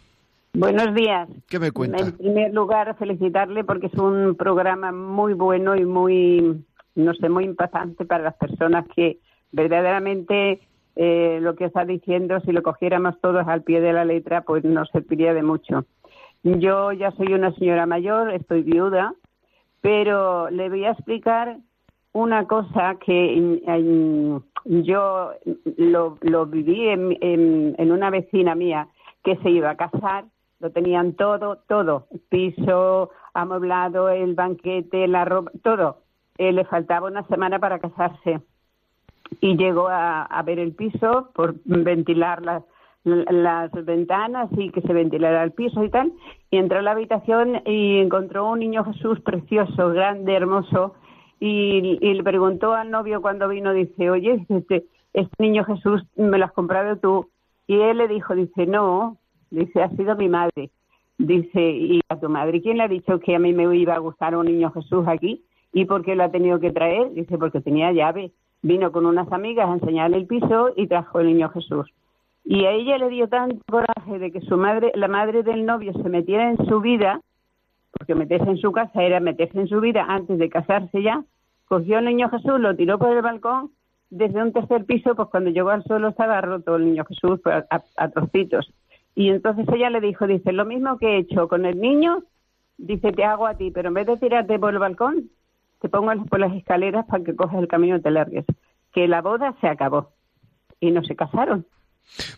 Buenos días. ¿Qué me cuenta? En primer lugar, felicitarle porque es un programa muy bueno y muy, no sé, muy impactante para las personas que verdaderamente eh, lo que está diciendo, si lo cogiéramos todos al pie de la letra, pues nos serviría de mucho. Yo ya soy una señora mayor, estoy viuda, pero le voy a explicar una cosa que yo lo, lo viví en, en una vecina mía que se iba a casar lo tenían todo, todo, piso, amueblado, el banquete, la ropa, todo. Eh, le faltaba una semana para casarse y llegó a, ver el piso por ventilar las, las ventanas y que se ventilara el piso y tal. Y entró a la habitación y encontró un niño Jesús precioso, grande, hermoso. Y, le preguntó al novio cuando vino, dice, oye, este, este niño Jesús me lo has comprado tú. Y él le dijo, dice, no, Dice, ha sido mi madre. Dice, ¿y a tu madre quién le ha dicho que a mí me iba a gustar un niño Jesús aquí? ¿Y por qué lo ha tenido que traer? Dice, porque tenía llave. Vino con unas amigas a enseñarle el piso y trajo el niño Jesús. Y a ella le dio tanto coraje de que su madre, la madre del novio, se metiera en su vida, porque meterse en su casa era meterse en su vida antes de casarse ya, cogió al niño Jesús, lo tiró por el balcón, desde un tercer piso, pues cuando llegó al suelo estaba roto el niño Jesús pues, a, a trocitos. Y entonces ella le dijo, dice, lo mismo que he hecho con el niño, dice, te hago a ti, pero en vez de tirarte por el balcón, te pongo por las escaleras para que cojas el camino y te largues. Que la boda se acabó y no se casaron.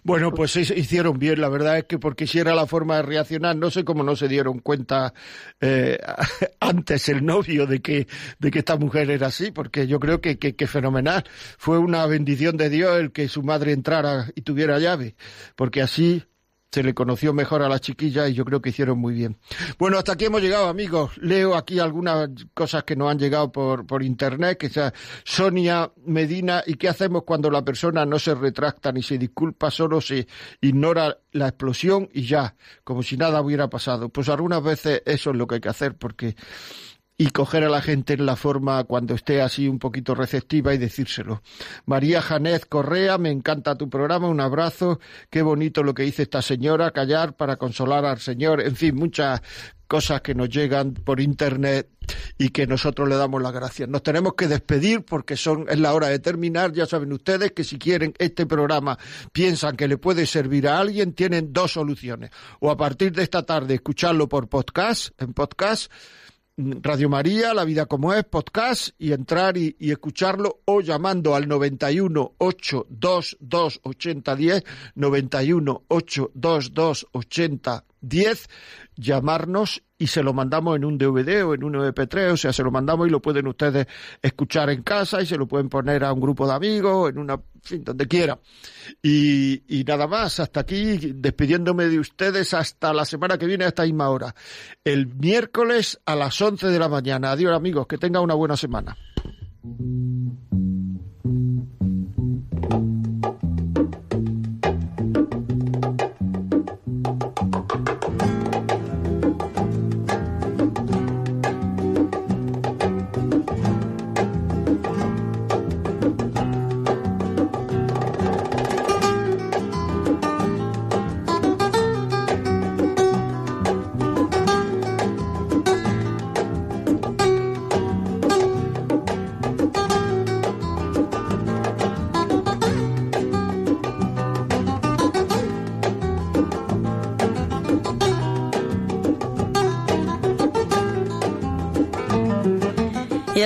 Bueno, pues hicieron bien, la verdad es que porque si era la forma de reaccionar, no sé cómo no se dieron cuenta eh, antes el novio de que, de que esta mujer era así, porque yo creo que, que, que, fenomenal. Fue una bendición de Dios el que su madre entrara y tuviera llave, porque así se le conoció mejor a la chiquilla y yo creo que hicieron muy bien. Bueno, hasta aquí hemos llegado, amigos. Leo aquí algunas cosas que nos han llegado por, por internet, que sea Sonia Medina, ¿y qué hacemos cuando la persona no se retracta ni se disculpa, solo se ignora la explosión y ya, como si nada hubiera pasado? Pues algunas veces eso es lo que hay que hacer, porque y coger a la gente en la forma cuando esté así un poquito receptiva y decírselo. María Janez Correa, me encanta tu programa, un abrazo, qué bonito lo que dice esta señora, callar para consolar al Señor, en fin, muchas cosas que nos llegan por internet y que nosotros le damos las gracias. Nos tenemos que despedir porque son es la hora de terminar. Ya saben ustedes que si quieren este programa piensan que le puede servir a alguien, tienen dos soluciones. O a partir de esta tarde escucharlo por podcast, en podcast Radio María, La Vida como es, podcast, y entrar y, escucharlo o llamando al 91 822 8010, 91 822 8010, llamarnos y se lo mandamos en un DVD o en un MP3, o sea, se lo mandamos y lo pueden ustedes escuchar en casa y se lo pueden poner a un grupo de amigos, en una, en fin, donde quiera. Y, y nada más, hasta aquí, despidiéndome de ustedes hasta la semana que viene a esta misma hora. El miércoles a las 11 de la mañana. Adiós amigos, que tengan una buena semana.